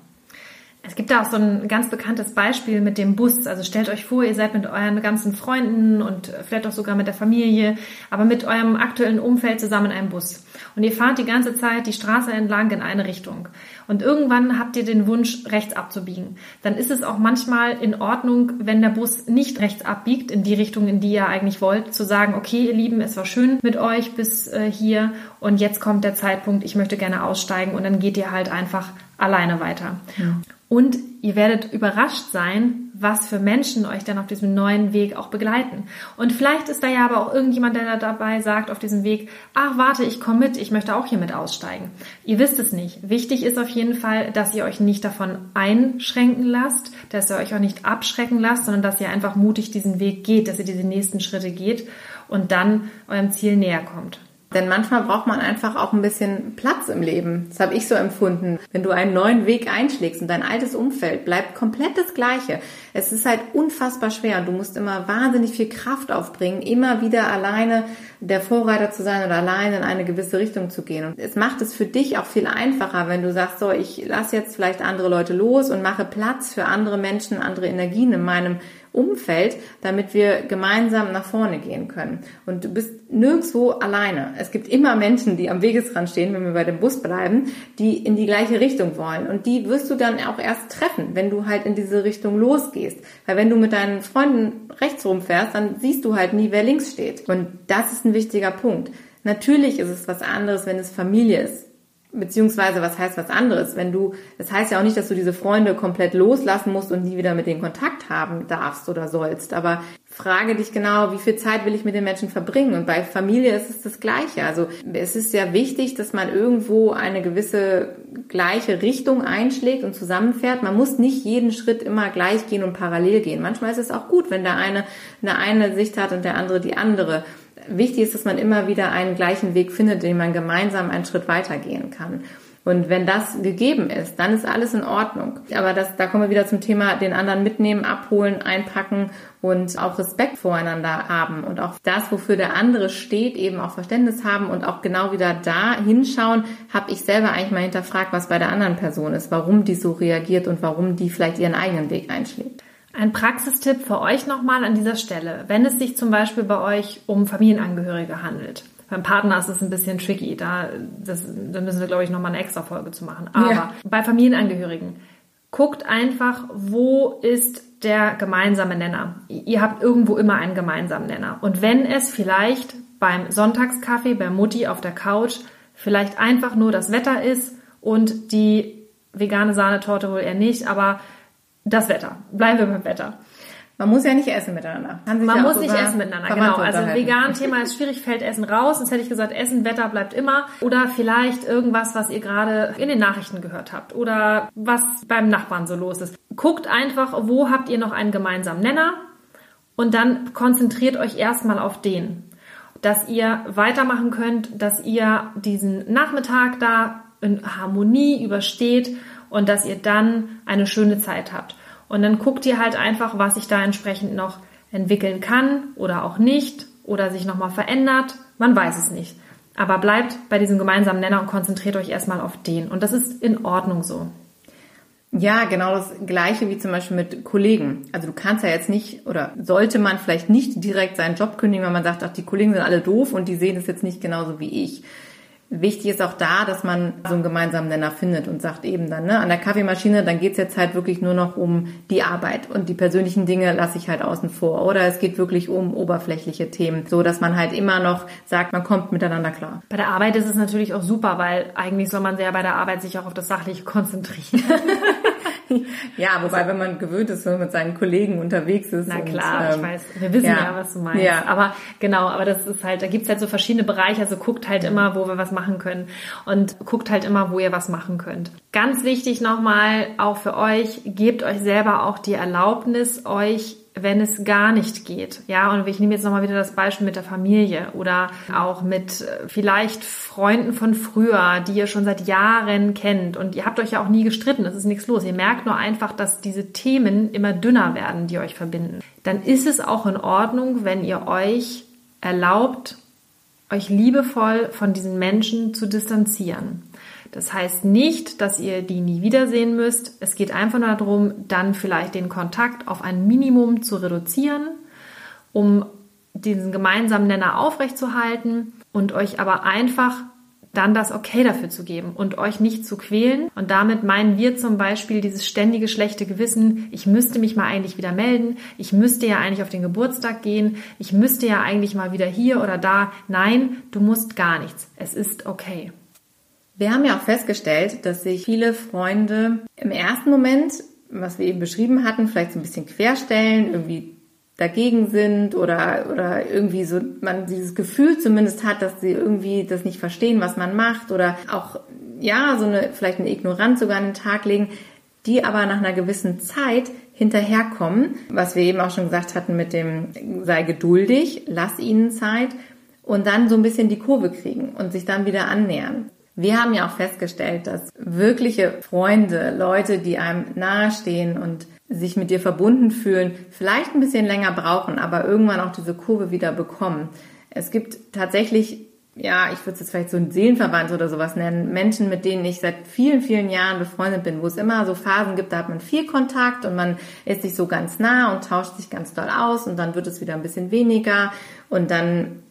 Es gibt da auch so ein ganz bekanntes Beispiel mit dem Bus. Also stellt euch vor, ihr seid mit euren ganzen Freunden und vielleicht auch sogar mit der Familie, aber mit eurem aktuellen Umfeld zusammen in einem Bus. Und ihr fahrt die ganze Zeit die Straße entlang in eine Richtung. Und irgendwann habt ihr den Wunsch, rechts abzubiegen. Dann ist es auch manchmal in Ordnung, wenn der Bus nicht rechts abbiegt, in die Richtung, in die ihr eigentlich wollt, zu sagen, okay, ihr Lieben, es war schön mit euch bis äh, hier und jetzt kommt der Zeitpunkt, ich möchte gerne aussteigen und dann geht ihr halt einfach alleine weiter. Ja. Und ihr werdet überrascht sein, was für Menschen euch dann auf diesem neuen Weg auch begleiten. Und vielleicht ist da ja aber auch irgendjemand, der da dabei sagt auf diesem Weg, ach warte, ich komme mit, ich möchte auch hier mit aussteigen. Ihr wisst es nicht. Wichtig ist auf jeden Fall, dass ihr euch nicht davon einschränken lasst, dass ihr euch auch nicht abschrecken lasst, sondern dass ihr einfach mutig diesen Weg geht, dass ihr diese nächsten Schritte geht und dann eurem Ziel näher kommt. Denn manchmal braucht man einfach auch ein bisschen Platz im Leben. Das habe ich so empfunden. Wenn du einen neuen Weg einschlägst und dein altes Umfeld bleibt komplett das gleiche. Es ist halt unfassbar schwer du musst immer wahnsinnig viel Kraft aufbringen, immer wieder alleine der Vorreiter zu sein oder alleine in eine gewisse Richtung zu gehen. Und es macht es für dich auch viel einfacher, wenn du sagst, so, ich lasse jetzt vielleicht andere Leute los und mache Platz für andere Menschen, andere Energien in meinem Umfeld, damit wir gemeinsam nach vorne gehen können. Und du bist nirgendwo alleine. Es gibt immer Menschen, die am Wegesrand stehen, wenn wir bei dem Bus bleiben, die in die gleiche Richtung wollen. Und die wirst du dann auch erst treffen, wenn du halt in diese Richtung losgehst. Weil wenn du mit deinen Freunden rechts rumfährst, dann siehst du halt nie, wer links steht. Und das ist ein wichtiger Punkt. Natürlich ist es was anderes, wenn es Familie ist Beziehungsweise, was heißt was anderes? Wenn du, das heißt ja auch nicht, dass du diese Freunde komplett loslassen musst und nie wieder mit denen Kontakt haben darfst oder sollst. Aber frage dich genau, wie viel Zeit will ich mit den Menschen verbringen? Und bei Familie ist es das Gleiche. Also es ist sehr wichtig, dass man irgendwo eine gewisse gleiche Richtung einschlägt und zusammenfährt. Man muss nicht jeden Schritt immer gleich gehen und parallel gehen. Manchmal ist es auch gut, wenn der eine eine eine Sicht hat und der andere die andere wichtig ist, dass man immer wieder einen gleichen Weg findet, den man gemeinsam einen Schritt weitergehen kann. Und wenn das gegeben ist, dann ist alles in Ordnung. Aber das, da kommen wir wieder zum Thema, den anderen mitnehmen, abholen, einpacken und auch Respekt voreinander haben und auch das, wofür der andere steht, eben auch Verständnis haben und auch genau wieder da hinschauen, habe ich selber eigentlich mal hinterfragt, was bei der anderen Person ist, warum die so reagiert und warum die vielleicht ihren eigenen Weg einschlägt. Ein Praxistipp für euch nochmal an dieser Stelle, wenn es sich zum Beispiel bei euch um Familienangehörige handelt. Beim Partner ist es ein bisschen tricky. Da, das, da müssen wir, glaube ich, nochmal eine extra Folge zu machen. Aber ja. bei Familienangehörigen, guckt einfach, wo ist der gemeinsame Nenner. Ihr habt irgendwo immer einen gemeinsamen Nenner. Und wenn es vielleicht beim Sonntagskaffee bei Mutti auf der Couch vielleicht einfach nur das Wetter ist und die vegane Sahnetorte wohl eher nicht, aber das Wetter. Bleiben wir beim Wetter. Man muss ja nicht essen miteinander. Man muss nicht essen miteinander, genau. Also vegan Thema ist schwierig, fällt Essen raus. Sonst hätte ich gesagt, Essen, Wetter bleibt immer. Oder vielleicht irgendwas, was ihr gerade in den Nachrichten gehört habt. Oder was beim Nachbarn so los ist. Guckt einfach, wo habt ihr noch einen gemeinsamen Nenner? Und dann konzentriert euch erstmal auf den. Dass ihr weitermachen könnt, dass ihr diesen Nachmittag da in Harmonie übersteht und dass ihr dann eine schöne Zeit habt. Und dann guckt ihr halt einfach, was sich da entsprechend noch entwickeln kann oder auch nicht oder sich nochmal verändert. Man weiß es nicht. Aber bleibt bei diesem gemeinsamen Nenner und konzentriert euch erstmal auf den. Und das ist in Ordnung so. Ja, genau das Gleiche wie zum Beispiel mit Kollegen. Also du kannst ja jetzt nicht oder sollte man vielleicht nicht direkt seinen Job kündigen, weil man sagt, ach, die Kollegen sind alle doof und die sehen es jetzt nicht genauso wie ich. Wichtig ist auch da, dass man so einen gemeinsamen Nenner findet und sagt eben dann, ne, an der Kaffeemaschine, dann geht's jetzt halt wirklich nur noch um die Arbeit und die persönlichen Dinge lasse ich halt außen vor. Oder es geht wirklich um oberflächliche Themen, so dass man halt immer noch sagt, man kommt miteinander klar. Bei der Arbeit ist es natürlich auch super, weil eigentlich soll man sehr bei der Arbeit sich auch auf das Sachliche konzentrieren. ja, wobei, wenn man gewöhnt ist, wenn man mit seinen Kollegen unterwegs ist. Na klar, und, ähm, ich weiß, wir wissen ja. ja, was du meinst. Ja. Aber genau, aber das ist halt, da gibt's halt so verschiedene Bereiche, also guckt halt immer, wo wir was machen können und guckt halt immer, wo ihr was machen könnt. Ganz wichtig nochmal, auch für euch, gebt euch selber auch die Erlaubnis, euch wenn es gar nicht geht. Ja, und ich nehme jetzt nochmal wieder das Beispiel mit der Familie oder auch mit äh, vielleicht Freunden von früher, die ihr schon seit Jahren kennt und ihr habt euch ja auch nie gestritten, es ist nichts los. Ihr merkt nur einfach, dass diese Themen immer dünner werden, die euch verbinden. Dann ist es auch in Ordnung, wenn ihr euch erlaubt, euch liebevoll von diesen Menschen zu distanzieren. Das heißt nicht, dass ihr die nie wiedersehen müsst. Es geht einfach nur darum, dann vielleicht den Kontakt auf ein Minimum zu reduzieren, um diesen gemeinsamen Nenner aufrechtzuerhalten und euch aber einfach dann das Okay dafür zu geben und euch nicht zu quälen. Und damit meinen wir zum Beispiel dieses ständige schlechte Gewissen, ich müsste mich mal eigentlich wieder melden, ich müsste ja eigentlich auf den Geburtstag gehen, ich müsste ja eigentlich mal wieder hier oder da. Nein, du musst gar nichts. Es ist okay. Wir haben ja auch festgestellt, dass sich viele Freunde im ersten Moment, was wir eben beschrieben hatten, vielleicht so ein bisschen querstellen, irgendwie dagegen sind oder, oder irgendwie so man dieses Gefühl zumindest hat, dass sie irgendwie das nicht verstehen, was man macht oder auch, ja, so eine, vielleicht eine Ignoranz sogar an den Tag legen, die aber nach einer gewissen Zeit hinterherkommen, was wir eben auch schon gesagt hatten mit dem sei geduldig, lass ihnen Zeit und dann so ein bisschen die Kurve kriegen und sich dann wieder annähern. Wir haben ja auch festgestellt, dass wirkliche Freunde, Leute, die einem nahestehen und sich mit dir verbunden fühlen, vielleicht ein bisschen länger brauchen, aber irgendwann auch diese Kurve wieder bekommen. Es gibt tatsächlich, ja, ich würde es jetzt vielleicht so ein Seelenverwandt oder sowas nennen, Menschen, mit denen ich seit vielen, vielen Jahren befreundet bin, wo es immer so Phasen gibt, da hat man viel Kontakt und man ist sich so ganz nah und tauscht sich ganz doll aus und dann wird es wieder ein bisschen weniger und dann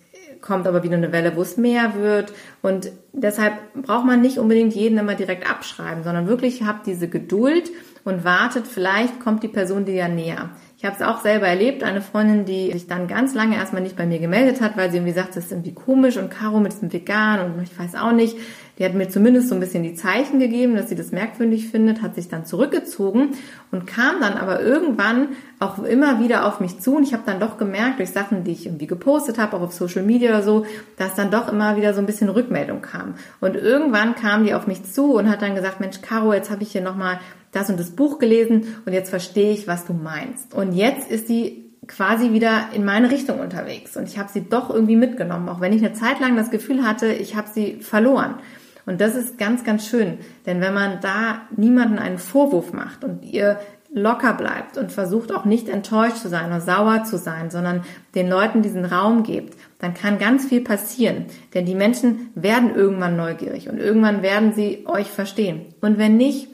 kommt aber wieder eine Welle, wo es mehr wird. Und deshalb braucht man nicht unbedingt jeden immer direkt abschreiben, sondern wirklich habt diese Geduld und wartet, vielleicht kommt die Person dir ja näher. Ich habe es auch selber erlebt, eine Freundin, die sich dann ganz lange erstmal nicht bei mir gemeldet hat, weil sie irgendwie sagt, das ist irgendwie komisch und Caro mit diesem Vegan und ich weiß auch nicht. Die hat mir zumindest so ein bisschen die Zeichen gegeben, dass sie das merkwürdig findet, hat sich dann zurückgezogen und kam dann aber irgendwann auch immer wieder auf mich zu und ich habe dann doch gemerkt durch Sachen, die ich irgendwie gepostet habe, auch auf Social Media oder so, dass dann doch immer wieder so ein bisschen Rückmeldung kam. Und irgendwann kam die auf mich zu und hat dann gesagt, Mensch, Caro, jetzt habe ich hier nochmal das und das Buch gelesen und jetzt verstehe ich, was du meinst. Und jetzt ist die quasi wieder in meine Richtung unterwegs und ich habe sie doch irgendwie mitgenommen, auch wenn ich eine Zeit lang das Gefühl hatte, ich habe sie verloren. Und das ist ganz, ganz schön. Denn wenn man da niemanden einen Vorwurf macht und ihr locker bleibt und versucht auch nicht enttäuscht zu sein oder sauer zu sein, sondern den Leuten diesen Raum gibt, dann kann ganz viel passieren. Denn die Menschen werden irgendwann neugierig und irgendwann werden sie euch verstehen. Und wenn nicht,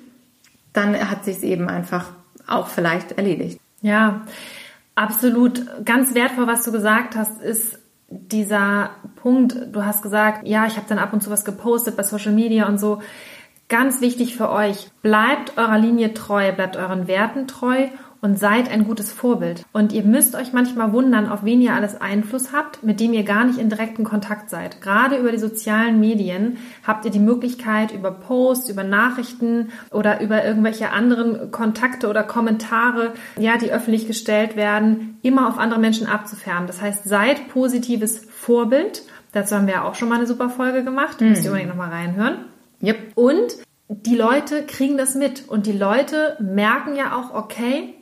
dann hat sich es eben einfach auch vielleicht erledigt. Ja, absolut. Ganz wertvoll, was du gesagt hast, ist dieser Punkt. Du hast gesagt, ja, ich habe dann ab und zu was gepostet bei Social Media und so. Ganz wichtig für euch, bleibt eurer Linie treu, bleibt euren Werten treu und seid ein gutes Vorbild. Und ihr müsst euch manchmal wundern, auf wen ihr alles Einfluss habt, mit dem ihr gar nicht in direkten Kontakt seid. Gerade über die sozialen Medien habt ihr die Möglichkeit, über Posts, über Nachrichten oder über irgendwelche anderen Kontakte oder Kommentare, ja, die öffentlich gestellt werden, immer auf andere Menschen abzufärben. Das heißt, seid positives Vorbild. Dazu haben wir ja auch schon mal eine super Folge gemacht. Mhm. Müsst ihr unbedingt nochmal reinhören. Yep. Und die Leute kriegen das mit und die Leute merken ja auch, okay,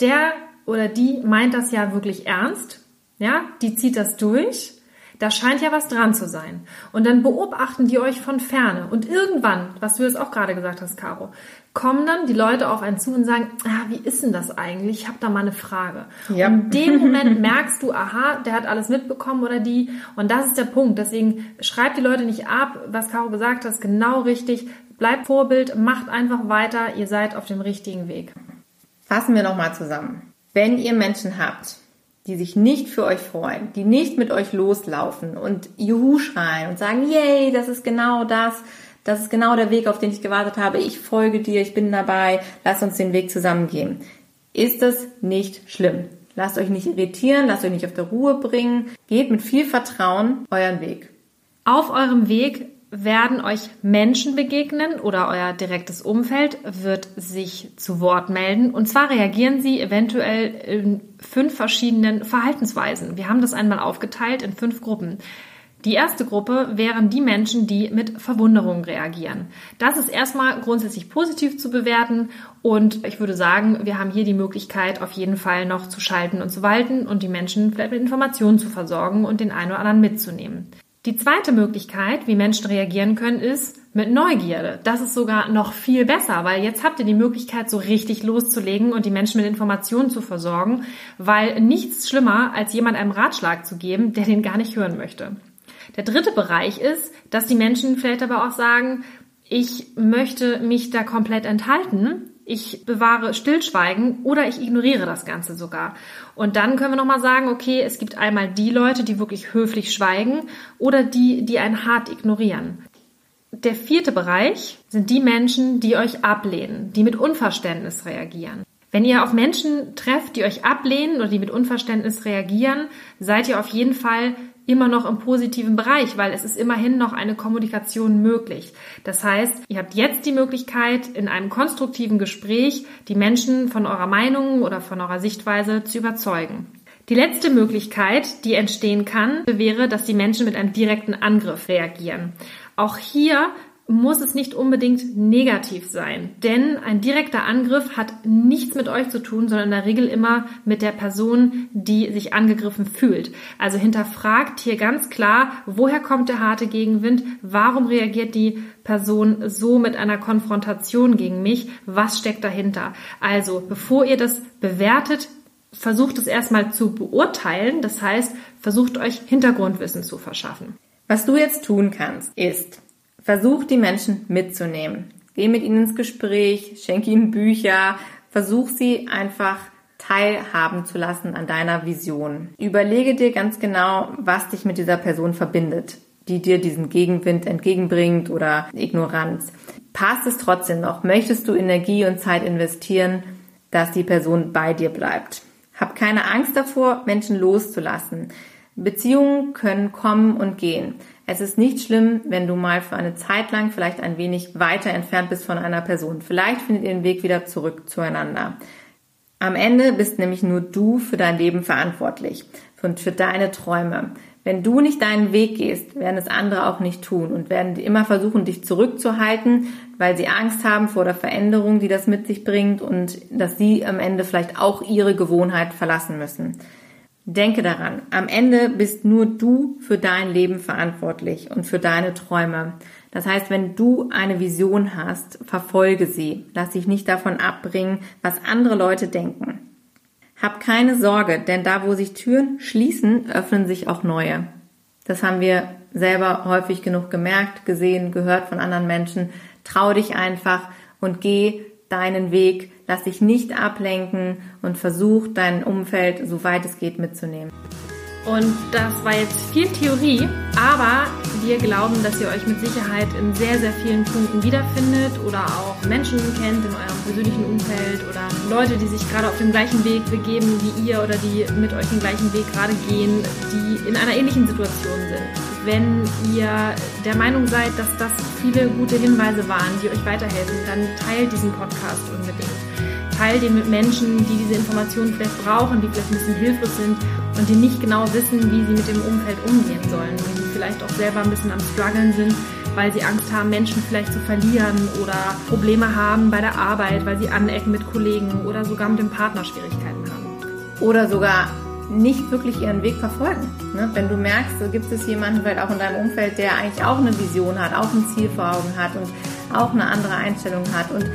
der oder die meint das ja wirklich ernst, ja, die zieht das durch, da scheint ja was dran zu sein. Und dann beobachten die euch von ferne. Und irgendwann, was du jetzt auch gerade gesagt hast, Caro, kommen dann die Leute auf einen zu und sagen, ah, wie ist denn das eigentlich? Ich habe da mal eine Frage. Ja. Und in dem Moment merkst du, aha, der hat alles mitbekommen oder die. Und das ist der Punkt. Deswegen schreibt die Leute nicht ab, was Caro gesagt hat, genau richtig. Bleibt Vorbild, macht einfach weiter, ihr seid auf dem richtigen Weg. Fassen wir nochmal zusammen. Wenn ihr Menschen habt, die sich nicht für euch freuen, die nicht mit euch loslaufen und Juhu schreien und sagen, yay, das ist genau das, das ist genau der Weg, auf den ich gewartet habe, ich folge dir, ich bin dabei, lass uns den Weg zusammen gehen. Ist das nicht schlimm? Lasst euch nicht irritieren, lasst euch nicht auf der Ruhe bringen, geht mit viel Vertrauen euren Weg. Auf eurem Weg werden euch Menschen begegnen oder euer direktes Umfeld wird sich zu Wort melden. Und zwar reagieren sie eventuell in fünf verschiedenen Verhaltensweisen. Wir haben das einmal aufgeteilt in fünf Gruppen. Die erste Gruppe wären die Menschen, die mit Verwunderung reagieren. Das ist erstmal grundsätzlich positiv zu bewerten und ich würde sagen, wir haben hier die Möglichkeit, auf jeden Fall noch zu schalten und zu walten und die Menschen vielleicht mit Informationen zu versorgen und den einen oder anderen mitzunehmen. Die zweite Möglichkeit, wie Menschen reagieren können, ist mit Neugierde. Das ist sogar noch viel besser, weil jetzt habt ihr die Möglichkeit, so richtig loszulegen und die Menschen mit Informationen zu versorgen, weil nichts schlimmer, als jemand einen Ratschlag zu geben, der den gar nicht hören möchte. Der dritte Bereich ist, dass die Menschen vielleicht aber auch sagen, ich möchte mich da komplett enthalten ich bewahre Stillschweigen oder ich ignoriere das Ganze sogar. Und dann können wir nochmal sagen, okay, es gibt einmal die Leute, die wirklich höflich schweigen oder die, die einen hart ignorieren. Der vierte Bereich sind die Menschen, die euch ablehnen, die mit Unverständnis reagieren. Wenn ihr auf Menschen trefft, die euch ablehnen oder die mit Unverständnis reagieren, seid ihr auf jeden Fall immer noch im positiven Bereich, weil es ist immerhin noch eine Kommunikation möglich. Das heißt, ihr habt jetzt die Möglichkeit, in einem konstruktiven Gespräch die Menschen von eurer Meinung oder von eurer Sichtweise zu überzeugen. Die letzte Möglichkeit, die entstehen kann, wäre, dass die Menschen mit einem direkten Angriff reagieren. Auch hier muss es nicht unbedingt negativ sein, denn ein direkter Angriff hat nichts mit euch zu tun, sondern in der Regel immer mit der Person, die sich angegriffen fühlt. Also hinterfragt hier ganz klar, woher kommt der harte Gegenwind, warum reagiert die Person so mit einer Konfrontation gegen mich, was steckt dahinter. Also bevor ihr das bewertet, versucht es erstmal zu beurteilen, das heißt, versucht euch Hintergrundwissen zu verschaffen. Was du jetzt tun kannst, ist, Versuch die Menschen mitzunehmen. Geh mit ihnen ins Gespräch, schenk ihnen Bücher, versuch sie einfach teilhaben zu lassen an deiner Vision. Überlege dir ganz genau, was dich mit dieser Person verbindet, die dir diesen Gegenwind entgegenbringt oder Ignoranz. Passt es trotzdem noch? Möchtest du Energie und Zeit investieren, dass die Person bei dir bleibt? Hab keine Angst davor, Menschen loszulassen. Beziehungen können kommen und gehen. Es ist nicht schlimm, wenn du mal für eine Zeit lang vielleicht ein wenig weiter entfernt bist von einer Person. Vielleicht findet ihr den Weg wieder zurück zueinander. Am Ende bist nämlich nur du für dein Leben verantwortlich und für deine Träume. Wenn du nicht deinen Weg gehst, werden es andere auch nicht tun und werden immer versuchen, dich zurückzuhalten, weil sie Angst haben vor der Veränderung, die das mit sich bringt und dass sie am Ende vielleicht auch ihre Gewohnheit verlassen müssen. Denke daran, am Ende bist nur du für dein Leben verantwortlich und für deine Träume. Das heißt, wenn du eine Vision hast, verfolge sie. Lass dich nicht davon abbringen, was andere Leute denken. Hab keine Sorge, denn da, wo sich Türen schließen, öffnen sich auch neue. Das haben wir selber häufig genug gemerkt, gesehen, gehört von anderen Menschen. Trau dich einfach und geh deinen Weg, lass dich nicht ablenken und versuch dein Umfeld so weit es geht mitzunehmen. Und das war jetzt viel Theorie, aber wir glauben, dass ihr euch mit Sicherheit in sehr, sehr vielen Punkten wiederfindet oder auch Menschen kennt in eurem persönlichen Umfeld oder Leute, die sich gerade auf dem gleichen Weg begeben wie ihr oder die mit euch den gleichen Weg gerade gehen, die in einer ähnlichen Situation sind. Wenn ihr der Meinung seid, dass das viele gute Hinweise waren, die euch weiterhelfen, dann teilt diesen Podcast unbedingt. Teilt den mit Menschen, die diese Informationen vielleicht brauchen, die vielleicht ein bisschen hilflos sind und die nicht genau wissen, wie sie mit dem Umfeld umgehen sollen die vielleicht auch selber ein bisschen am struggeln sind, weil sie Angst haben, Menschen vielleicht zu verlieren oder Probleme haben bei der Arbeit, weil sie anecken mit Kollegen oder sogar mit dem Partner Schwierigkeiten haben. Oder sogar nicht wirklich ihren Weg verfolgen. Ne? Wenn du merkst, so gibt es jemanden vielleicht auch in deinem Umfeld, der eigentlich auch eine Vision hat, auch ein Ziel vor Augen hat und auch eine andere Einstellung hat und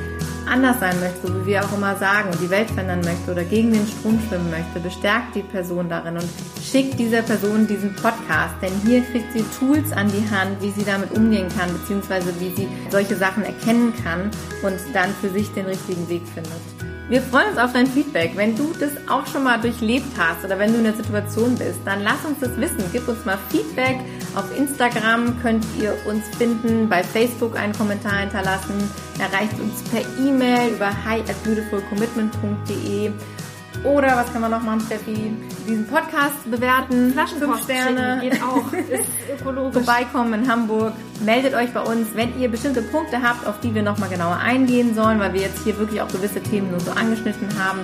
anders sein möchte, so wie wir auch immer sagen, die Welt verändern möchte oder gegen den Strom schwimmen möchte, bestärkt die Person darin und schickt dieser Person diesen Podcast, denn hier kriegt sie Tools an die Hand, wie sie damit umgehen kann, beziehungsweise wie sie solche Sachen erkennen kann und dann für sich den richtigen Weg findet. Wir freuen uns auf dein Feedback. Wenn du das auch schon mal durchlebt hast oder wenn du in der Situation bist, dann lass uns das wissen. Gib uns mal Feedback. Auf Instagram könnt ihr uns finden, bei Facebook einen Kommentar hinterlassen. Erreicht uns per E-Mail über hi at beautifulcommitment.de oder was kann man noch machen, Steffi? Diesen Podcast bewerten. Flaschenpost Sterne. Geht auch. Ist ökologisch. Vorbeikommen in Hamburg. Meldet euch bei uns, wenn ihr bestimmte Punkte habt, auf die wir nochmal genauer eingehen sollen, weil wir jetzt hier wirklich auch gewisse Themen nur so angeschnitten haben.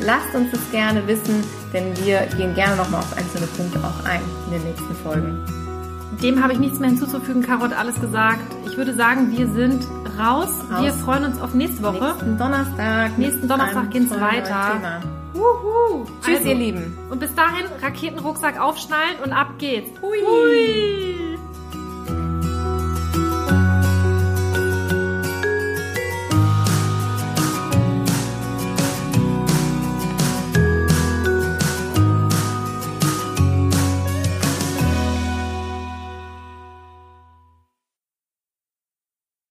Lasst uns das gerne wissen, denn wir gehen gerne nochmal auf einzelne Punkte auch ein in den nächsten Folgen. Dem habe ich nichts mehr hinzuzufügen. Caro hat alles gesagt. Ich würde sagen, wir sind raus. raus. Wir freuen uns auf nächste Woche. Nächsten Donnerstag. Nächsten Donnerstag geht es weiter. Wuhu. Tschüss, also, ihr Lieben. Und bis dahin Raketenrucksack aufschnallen und ab geht's. Hui. Hui.